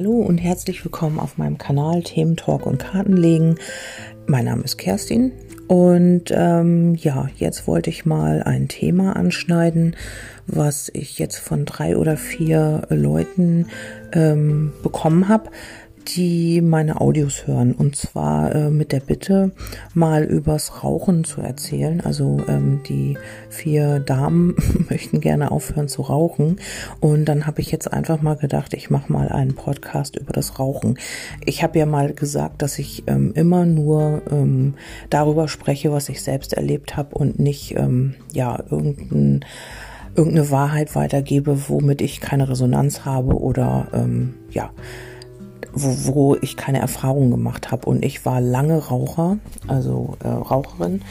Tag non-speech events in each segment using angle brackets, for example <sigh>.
Hallo und herzlich willkommen auf meinem Kanal Themen Talk und Kartenlegen. Mein Name ist Kerstin und ähm, ja, jetzt wollte ich mal ein Thema anschneiden, was ich jetzt von drei oder vier Leuten ähm, bekommen habe die meine Audios hören. Und zwar äh, mit der Bitte, mal übers Rauchen zu erzählen. Also ähm, die vier Damen <laughs> möchten gerne aufhören zu rauchen. Und dann habe ich jetzt einfach mal gedacht, ich mache mal einen Podcast über das Rauchen. Ich habe ja mal gesagt, dass ich ähm, immer nur ähm, darüber spreche, was ich selbst erlebt habe und nicht ähm, ja irgendein irgendeine Wahrheit weitergebe, womit ich keine Resonanz habe oder ähm, ja wo, wo ich keine Erfahrung gemacht habe. Und ich war lange Raucher, also äh, Raucherin.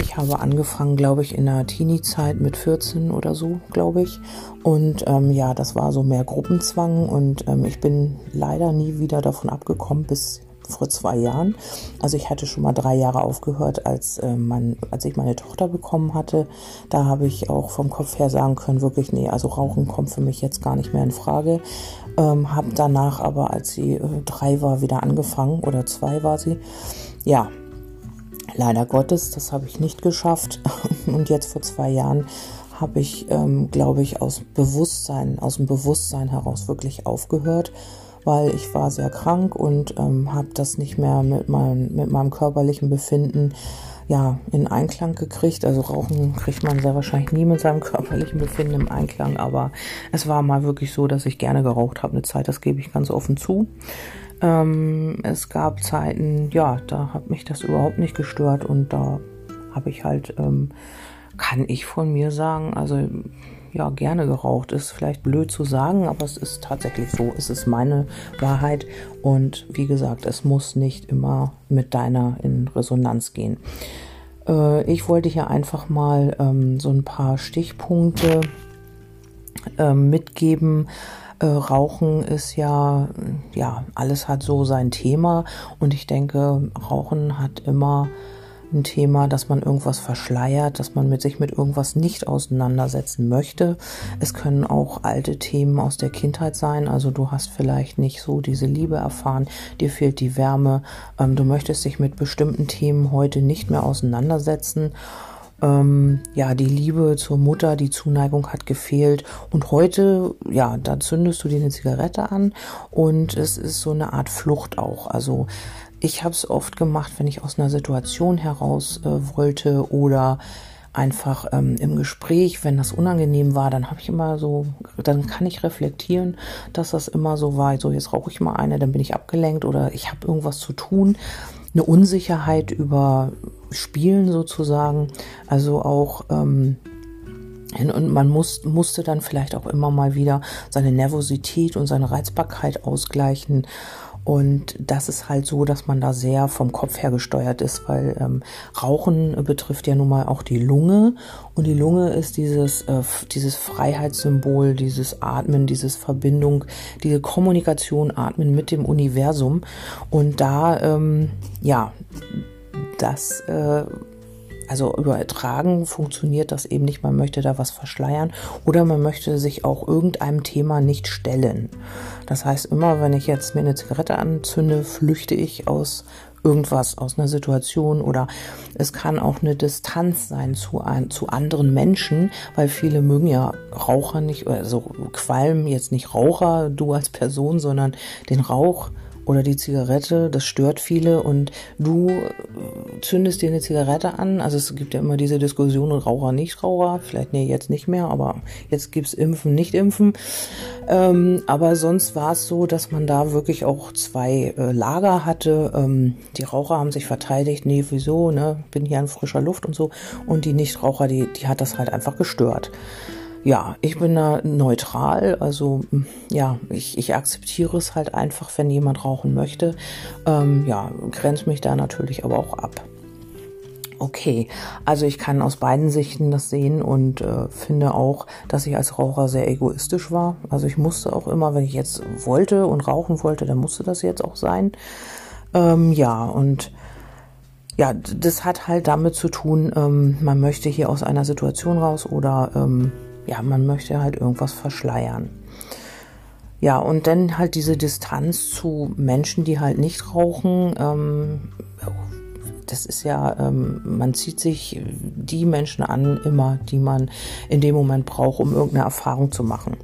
Ich habe angefangen, glaube ich, in der Teenie-Zeit mit 14 oder so, glaube ich. Und ähm, ja, das war so mehr Gruppenzwang und ähm, ich bin leider nie wieder davon abgekommen bis vor zwei Jahren. Also ich hatte schon mal drei Jahre aufgehört, als, äh, mein, als ich meine Tochter bekommen hatte. Da habe ich auch vom Kopf her sagen können, wirklich, nee, also Rauchen kommt für mich jetzt gar nicht mehr in Frage. Ähm, habe danach aber, als sie äh, drei war, wieder angefangen oder zwei war sie. Ja, leider Gottes, das habe ich nicht geschafft. <laughs> Und jetzt vor zwei Jahren habe ich, ähm, glaube ich, aus Bewusstsein, aus dem Bewusstsein heraus wirklich aufgehört weil ich war sehr krank und ähm, habe das nicht mehr mit, mein, mit meinem körperlichen Befinden ja, in Einklang gekriegt. Also Rauchen kriegt man sehr wahrscheinlich nie mit seinem körperlichen Befinden im Einklang, aber es war mal wirklich so, dass ich gerne geraucht habe eine Zeit, das gebe ich ganz offen zu. Ähm, es gab Zeiten, ja, da hat mich das überhaupt nicht gestört und da habe ich halt, ähm, kann ich von mir sagen, also ja gerne geraucht. Ist vielleicht blöd zu sagen, aber es ist tatsächlich so. Es ist meine Wahrheit und wie gesagt, es muss nicht immer mit deiner in Resonanz gehen. Äh, ich wollte hier einfach mal ähm, so ein paar Stichpunkte äh, mitgeben. Äh, Rauchen ist ja, ja, alles hat so sein Thema und ich denke, Rauchen hat immer ein Thema, dass man irgendwas verschleiert, dass man mit sich mit irgendwas nicht auseinandersetzen möchte. Es können auch alte Themen aus der Kindheit sein. Also du hast vielleicht nicht so diese Liebe erfahren, dir fehlt die Wärme, ähm, du möchtest dich mit bestimmten Themen heute nicht mehr auseinandersetzen ähm, ja, die Liebe zur Mutter, die Zuneigung hat gefehlt. Und heute, ja, da zündest du dir eine Zigarette an und es ist so eine Art Flucht auch. Also ich habe es oft gemacht, wenn ich aus einer Situation heraus äh, wollte oder einfach ähm, im Gespräch, wenn das unangenehm war, dann habe ich immer so, dann kann ich reflektieren, dass das immer so war, so jetzt rauche ich mal eine, dann bin ich abgelenkt oder ich habe irgendwas zu tun, eine Unsicherheit über Spielen sozusagen, also auch ähm, und man muss, musste dann vielleicht auch immer mal wieder seine Nervosität und seine Reizbarkeit ausgleichen und das ist halt so, dass man da sehr vom Kopf her gesteuert ist, weil ähm, Rauchen betrifft ja nun mal auch die Lunge. Und die Lunge ist dieses, äh, dieses Freiheitssymbol, dieses Atmen, dieses Verbindung, diese Kommunikation, Atmen mit dem Universum. Und da, ähm, ja, das äh, also übertragen funktioniert das eben nicht. Man möchte da was verschleiern oder man möchte sich auch irgendeinem Thema nicht stellen. Das heißt, immer wenn ich jetzt mir eine Zigarette anzünde, flüchte ich aus irgendwas, aus einer Situation oder es kann auch eine Distanz sein zu, ein, zu anderen Menschen, weil viele mögen ja Raucher nicht, also Qualm jetzt nicht Raucher, du als Person, sondern den Rauch oder die Zigarette, das stört viele und du äh, zündest dir eine Zigarette an. Also es gibt ja immer diese Diskussion Raucher, nicht Raucher. Vielleicht nee, jetzt nicht mehr, aber jetzt gibt's Impfen, nicht Impfen. Ähm, aber sonst war es so, dass man da wirklich auch zwei äh, Lager hatte. Ähm, die Raucher haben sich verteidigt, nee, wieso, ne, bin hier in frischer Luft und so. Und die Nichtraucher, die, die hat das halt einfach gestört ja, ich bin da neutral. Also hm, ja, ich, ich akzeptiere es halt einfach, wenn jemand rauchen möchte. Ähm, ja, grenzt mich da natürlich aber auch ab. Okay, also ich kann aus beiden Sichten das sehen und äh, finde auch, dass ich als Raucher sehr egoistisch war. Also ich musste auch immer, wenn ich jetzt wollte und rauchen wollte, dann musste das jetzt auch sein. Ähm, ja, und ja, das hat halt damit zu tun, ähm, man möchte hier aus einer Situation raus oder ähm, ja, man möchte halt irgendwas verschleiern. Ja, und dann halt diese Distanz zu Menschen, die halt nicht rauchen. Ähm, das ist ja, ähm, man zieht sich die Menschen an, immer, die man in dem Moment braucht, um irgendeine Erfahrung zu machen.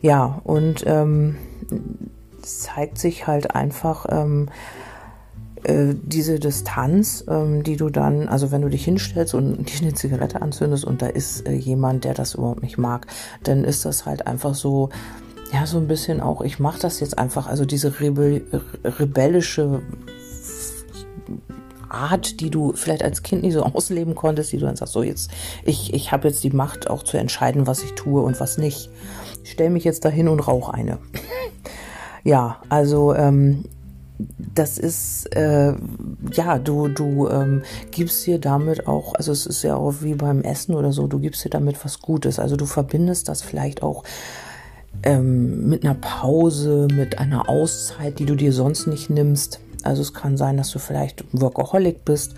Ja, und ähm, zeigt sich halt einfach, ähm, äh, diese Distanz, ähm, die du dann, also wenn du dich hinstellst und <laughs> dir eine Zigarette anzündest und da ist äh, jemand, der das überhaupt nicht mag, dann ist das halt einfach so, ja, so ein bisschen auch, ich mache das jetzt einfach, also diese Rebe rebellische Art, die du vielleicht als Kind nicht so <laughs> ausleben konntest, die du dann sagst, so jetzt, ich, ich habe jetzt die Macht auch zu entscheiden, was ich tue und was nicht. Ich stell mich jetzt dahin und rauche eine. <laughs> ja, also ähm, das ist, äh, ja, du, du ähm, gibst dir damit auch, also es ist ja auch wie beim Essen oder so, du gibst dir damit was Gutes. Also du verbindest das vielleicht auch ähm, mit einer Pause, mit einer Auszeit, die du dir sonst nicht nimmst. Also es kann sein, dass du vielleicht Workaholic bist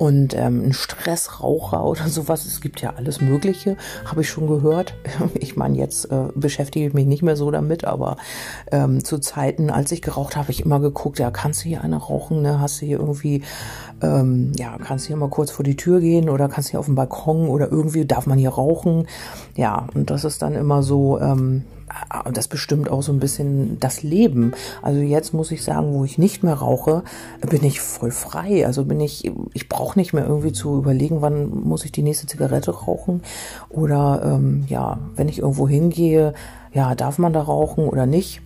und ähm, ein Stressraucher oder sowas. Es gibt ja alles Mögliche, habe ich schon gehört. <laughs> Ich meine, jetzt äh, beschäftige ich mich nicht mehr so damit, aber ähm, zu Zeiten, als ich geraucht habe, ich immer geguckt, ja, kannst du hier eine rauchen, ne? Hast du hier irgendwie, ähm, ja, kannst du hier mal kurz vor die Tür gehen oder kannst du hier auf dem Balkon oder irgendwie darf man hier rauchen? Ja, und das ist dann immer so, ähm, und das bestimmt auch so ein bisschen das Leben. Also jetzt muss ich sagen, wo ich nicht mehr rauche, bin ich voll frei. Also bin ich, ich brauche nicht mehr irgendwie zu überlegen, wann muss ich die nächste Zigarette rauchen. Oder ähm, ja, wenn ich irgendwo hingehe, ja, darf man da rauchen oder nicht.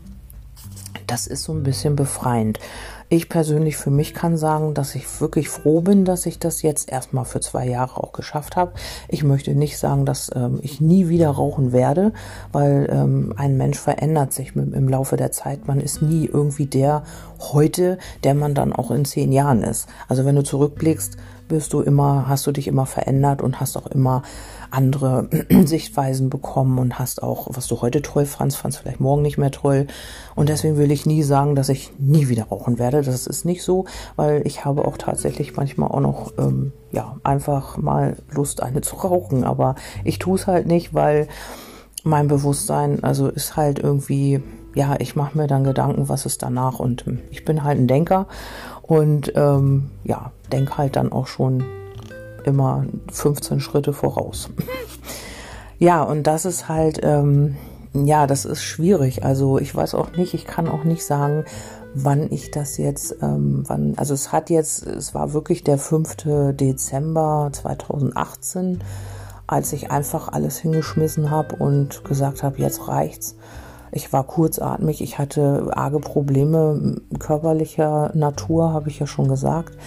Das ist so ein bisschen befreiend. Ich persönlich für mich kann sagen, dass ich wirklich froh bin, dass ich das jetzt erstmal für zwei Jahre auch geschafft habe. Ich möchte nicht sagen, dass ähm, ich nie wieder rauchen werde, weil ähm, ein Mensch verändert sich mit, im Laufe der Zeit. Man ist nie irgendwie der heute, der man dann auch in zehn Jahren ist. Also wenn du zurückblickst, bist du immer, hast du dich immer verändert und hast auch immer andere <clears throat> Sichtweisen bekommen und hast auch, was du heute toll fandst, fandst vielleicht morgen nicht mehr toll. Und deswegen will ich nie sagen, dass ich nie wieder rauchen werde. Das ist nicht so, weil ich habe auch tatsächlich manchmal auch noch, ähm, ja, einfach mal Lust, eine zu rauchen. Aber ich tue es halt nicht, weil mein Bewusstsein, also ist halt irgendwie, ja, ich mache mir dann Gedanken, was ist danach. Und ich bin halt ein Denker und ähm, ja, denke halt dann auch schon immer 15 Schritte voraus. ja, und das ist halt, ähm, ja, das ist schwierig. Also ich weiß auch nicht, ich kann auch nicht sagen, wann ich das jetzt, ähm, wann, also es hat jetzt, es war wirklich der 5. Dezember 2018, als ich einfach alles hingeschmissen habe und gesagt habe, jetzt reicht's. Ich war kurzatmig, ich hatte arge Probleme körperlicher Natur, habe ich ja schon gesagt.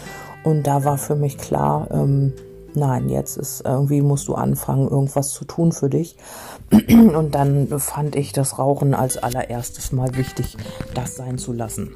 Und da war für mich klar, ähm, nein, jetzt ist irgendwie musst du anfangen, irgendwas zu tun für dich. <clears throat> Und dann fand ich das Rauchen als allererstes mal wichtig, das sein zu lassen.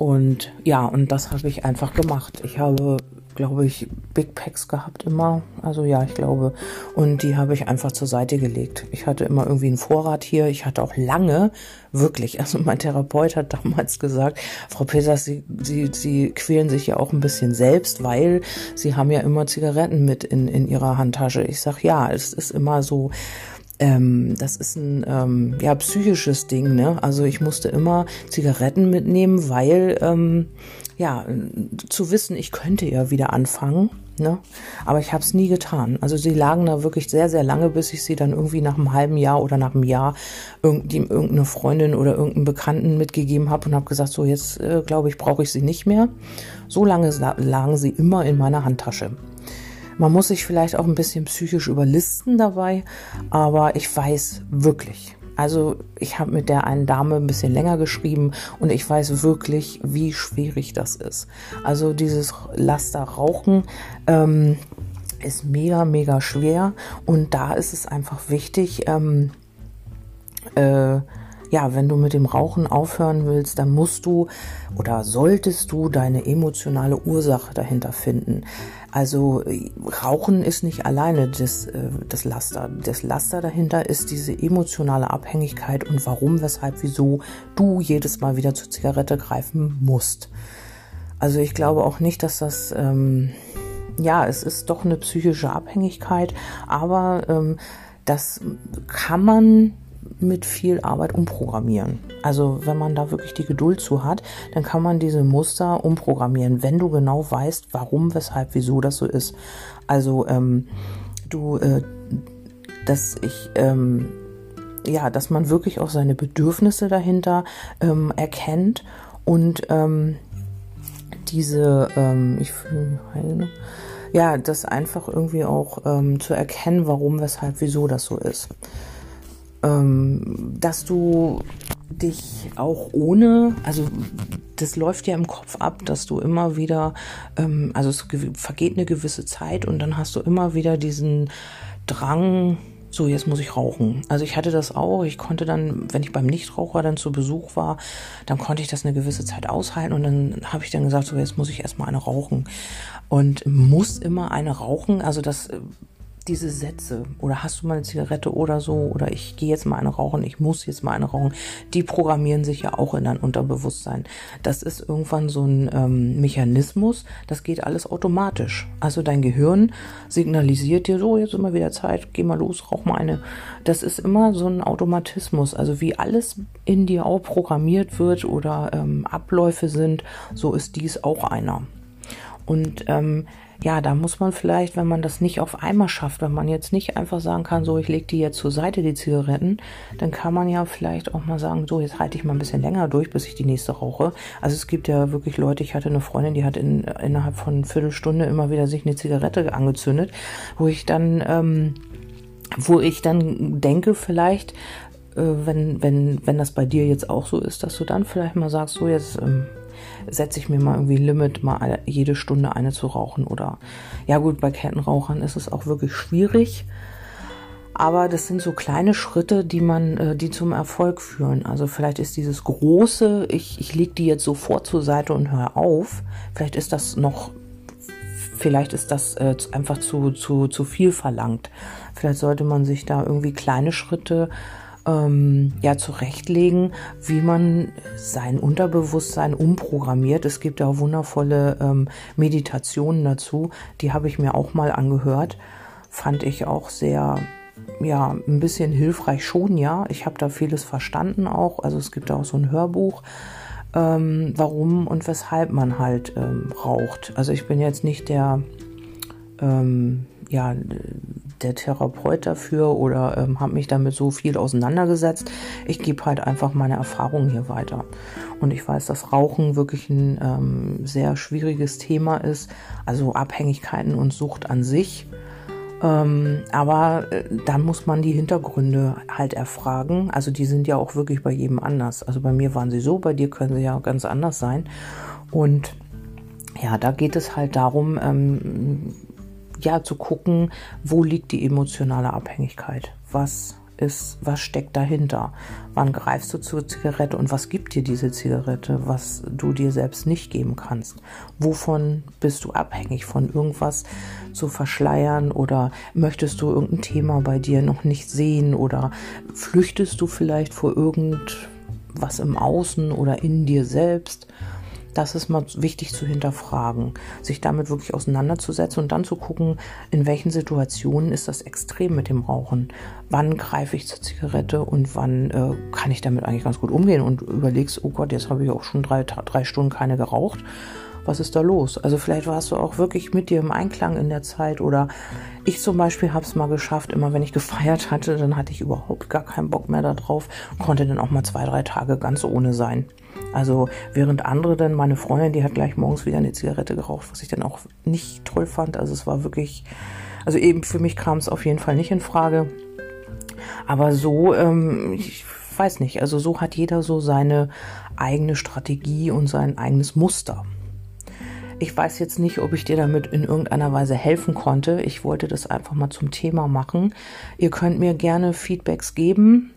Und ja, und das habe ich einfach gemacht. Ich habe glaube ich, Big Packs gehabt immer. Also ja, ich glaube. Und die habe ich einfach zur Seite gelegt. Ich hatte immer irgendwie einen Vorrat hier. Ich hatte auch lange, wirklich, also mein Therapeut hat damals gesagt, Frau Peters, Sie, Sie, Sie quälen sich ja auch ein bisschen selbst, weil Sie haben ja immer Zigaretten mit in, in Ihrer Handtasche. Ich sag ja, es ist immer so, ähm, das ist ein ähm, ja psychisches Ding, ne? Also ich musste immer Zigaretten mitnehmen, weil ähm, ja zu wissen, ich könnte ja wieder anfangen, ne? Aber ich habe es nie getan. Also sie lagen da wirklich sehr sehr lange, bis ich sie dann irgendwie nach einem halben Jahr oder nach einem Jahr irgendwie irgendeine Freundin oder irgendeinen Bekannten mitgegeben habe und habe gesagt, so jetzt äh, glaube ich brauche ich sie nicht mehr. So lange lagen sie immer in meiner Handtasche. Man muss sich vielleicht auch ein bisschen psychisch überlisten dabei, aber ich weiß wirklich, also ich habe mit der einen Dame ein bisschen länger geschrieben und ich weiß wirklich, wie schwierig das ist. Also dieses Laster Rauchen ähm, ist mega, mega schwer und da ist es einfach wichtig, ähm, äh, ja, wenn du mit dem Rauchen aufhören willst, dann musst du oder solltest du deine emotionale Ursache dahinter finden. Also Rauchen ist nicht alleine das, äh, das Laster. Das Laster dahinter ist diese emotionale Abhängigkeit und warum, weshalb, wieso du jedes Mal wieder zur Zigarette greifen musst. Also ich glaube auch nicht, dass das, ähm, ja, es ist doch eine psychische Abhängigkeit, aber ähm, das kann man mit viel Arbeit umprogrammieren. Also wenn man da wirklich die Geduld zu hat, dann kann man diese Muster umprogrammieren, wenn du genau weißt, warum, weshalb, wieso das so ist. Also ähm, du, äh, dass ich ähm, ja, dass man wirklich auch seine Bedürfnisse dahinter ähm, erkennt und ähm, diese, ähm, ich ja, das einfach irgendwie auch ähm, zu erkennen, warum, weshalb, wieso das so ist. Ähm, dass du dich auch ohne, also das läuft ja im Kopf ab, dass du immer wieder, ähm, also es vergeht eine gewisse Zeit und dann hast du immer wieder diesen Drang, so jetzt muss ich rauchen. Also ich hatte das auch. Ich konnte dann, wenn ich beim Nichtraucher dann zu Besuch war, dann konnte ich das eine gewisse Zeit aushalten und dann habe ich dann gesagt, so jetzt muss ich erstmal eine rauchen. Und muss immer eine rauchen. Also das diese Sätze oder hast du mal eine Zigarette oder so oder ich gehe jetzt mal eine rauchen, ich muss jetzt mal eine rauchen, die programmieren sich ja auch in dein Unterbewusstsein. Das ist irgendwann so ein ähm, Mechanismus, das geht alles automatisch. Also dein Gehirn signalisiert dir so, jetzt immer wieder Zeit, geh mal los, rauch mal eine. Das ist immer so ein Automatismus. Also wie alles in dir auch programmiert wird oder ähm, Abläufe sind, so ist dies auch einer. Und ähm, ja, da muss man vielleicht, wenn man das nicht auf einmal schafft, wenn man jetzt nicht einfach sagen kann, so, ich lege die jetzt zur Seite, die Zigaretten, dann kann man ja vielleicht auch mal sagen, so, jetzt halte ich mal ein bisschen länger durch, bis ich die nächste rauche. Also es gibt ja wirklich Leute, ich hatte eine Freundin, die hat in, innerhalb von einer Viertelstunde immer wieder sich eine Zigarette angezündet, wo ich dann, ähm, wo ich dann denke, vielleicht, äh, wenn, wenn, wenn das bei dir jetzt auch so ist, dass du dann vielleicht mal sagst, so jetzt ähm, setze ich mir mal irgendwie Limit, mal jede Stunde eine zu rauchen. Oder ja gut, bei Kettenrauchern ist es auch wirklich schwierig. Aber das sind so kleine Schritte, die man, äh, die zum Erfolg führen. Also vielleicht ist dieses große, ich, ich lege die jetzt sofort zur Seite und höre auf. Vielleicht ist das noch, vielleicht ist das äh, einfach zu, zu, zu viel verlangt. Vielleicht sollte man sich da irgendwie kleine Schritte ähm, ja zurechtlegen, wie man sein Unterbewusstsein umprogrammiert. Es gibt ja wundervolle ähm, Meditationen dazu, die habe ich mir auch mal angehört. Fand ich auch sehr ja, ein bisschen hilfreich schon, ja. Ich habe da vieles verstanden auch. Also es gibt auch so ein Hörbuch, ähm, warum und weshalb man halt ähm, raucht. Also ich bin jetzt nicht der, ähm, ja, der Therapeut dafür oder ähm, habe mich damit so viel auseinandergesetzt. Ich gebe halt einfach meine Erfahrungen hier weiter. Und ich weiß, dass Rauchen wirklich ein ähm, sehr schwieriges Thema ist, also Abhängigkeiten und Sucht an sich. Ähm, aber äh, dann muss man die Hintergründe halt erfragen. Also die sind ja auch wirklich bei jedem anders. Also bei mir waren sie so, bei dir können sie ja ganz anders sein. Und ja, da geht es halt darum, ähm, ja, zu gucken, wo liegt die emotionale Abhängigkeit? Was ist, was steckt dahinter? Wann greifst du zur Zigarette und was gibt dir diese Zigarette, was du dir selbst nicht geben kannst? Wovon bist du abhängig? Von irgendwas zu verschleiern oder möchtest du irgendein Thema bei dir noch nicht sehen oder flüchtest du vielleicht vor irgendwas im Außen oder in dir selbst? Das ist mal wichtig zu hinterfragen, sich damit wirklich auseinanderzusetzen und dann zu gucken, in welchen Situationen ist das extrem mit dem Rauchen. Wann greife ich zur Zigarette und wann äh, kann ich damit eigentlich ganz gut umgehen und überlegst, oh Gott, jetzt habe ich auch schon drei, drei Stunden keine geraucht was ist da los? Also vielleicht warst du auch wirklich mit dir im Einklang in der Zeit oder ich zum Beispiel habe es mal geschafft, immer wenn ich <laughs> gefeiert hatte, dann hatte ich überhaupt gar keinen Bock mehr darauf, konnte dann auch mal zwei, drei Tage ganz ohne sein. Also während andere dann, meine Freundin, die hat gleich morgens wieder eine Zigarette geraucht, was ich dann auch nicht toll fand. Also es war wirklich, also eben für mich kam es auf jeden Fall nicht in Frage. Aber so, ähm, ich weiß nicht, also so hat jeder so seine eigene Strategie und sein eigenes Muster. Ich weiß jetzt nicht, ob ich dir damit in irgendeiner Weise helfen konnte. Ich wollte das einfach mal zum Thema machen. Ihr könnt mir gerne Feedbacks geben.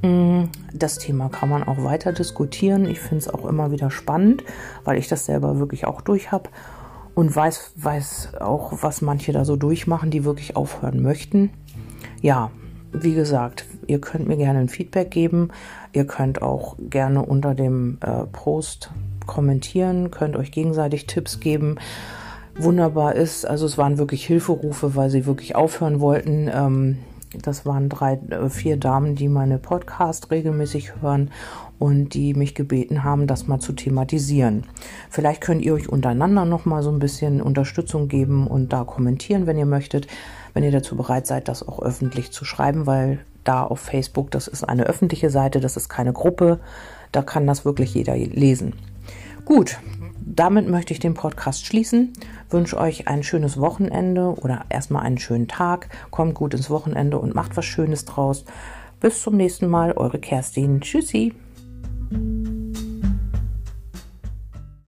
Mm, das Thema kann man auch weiter diskutieren. Ich finde es auch immer wieder spannend, weil ich das selber wirklich auch durch habe und weiß, weiß auch, was manche da so durchmachen, die wirklich aufhören möchten. Ja, wie gesagt, ihr könnt mir gerne ein Feedback geben. Ihr könnt auch gerne unter dem äh, Post kommentieren, könnt euch gegenseitig Tipps geben. Wunderbar ist, also es waren wirklich Hilferufe, weil sie wirklich aufhören wollten. Ähm, Das waren drei, äh, vier Damen, die meine Podcast regelmäßig hören und die mich gebeten haben, das mal zu thematisieren. Vielleicht könnt ihr euch untereinander noch mal so ein bisschen Unterstützung geben und da kommentieren, wenn ihr möchtet, wenn ihr dazu bereit seid, das auch öffentlich zu schreiben, weil da auf Facebook, das ist eine öffentliche Seite, das ist keine Gruppe, da kann das wirklich jeder lesen. Gut, damit möchte ich den Podcast schließen. Wünsche euch ein schönes Wochenende oder erstmal einen schönen Tag. Kommt gut ins Wochenende und macht was Schönes draus. Bis zum nächsten Mal, eure Kerstin. Tschüssi.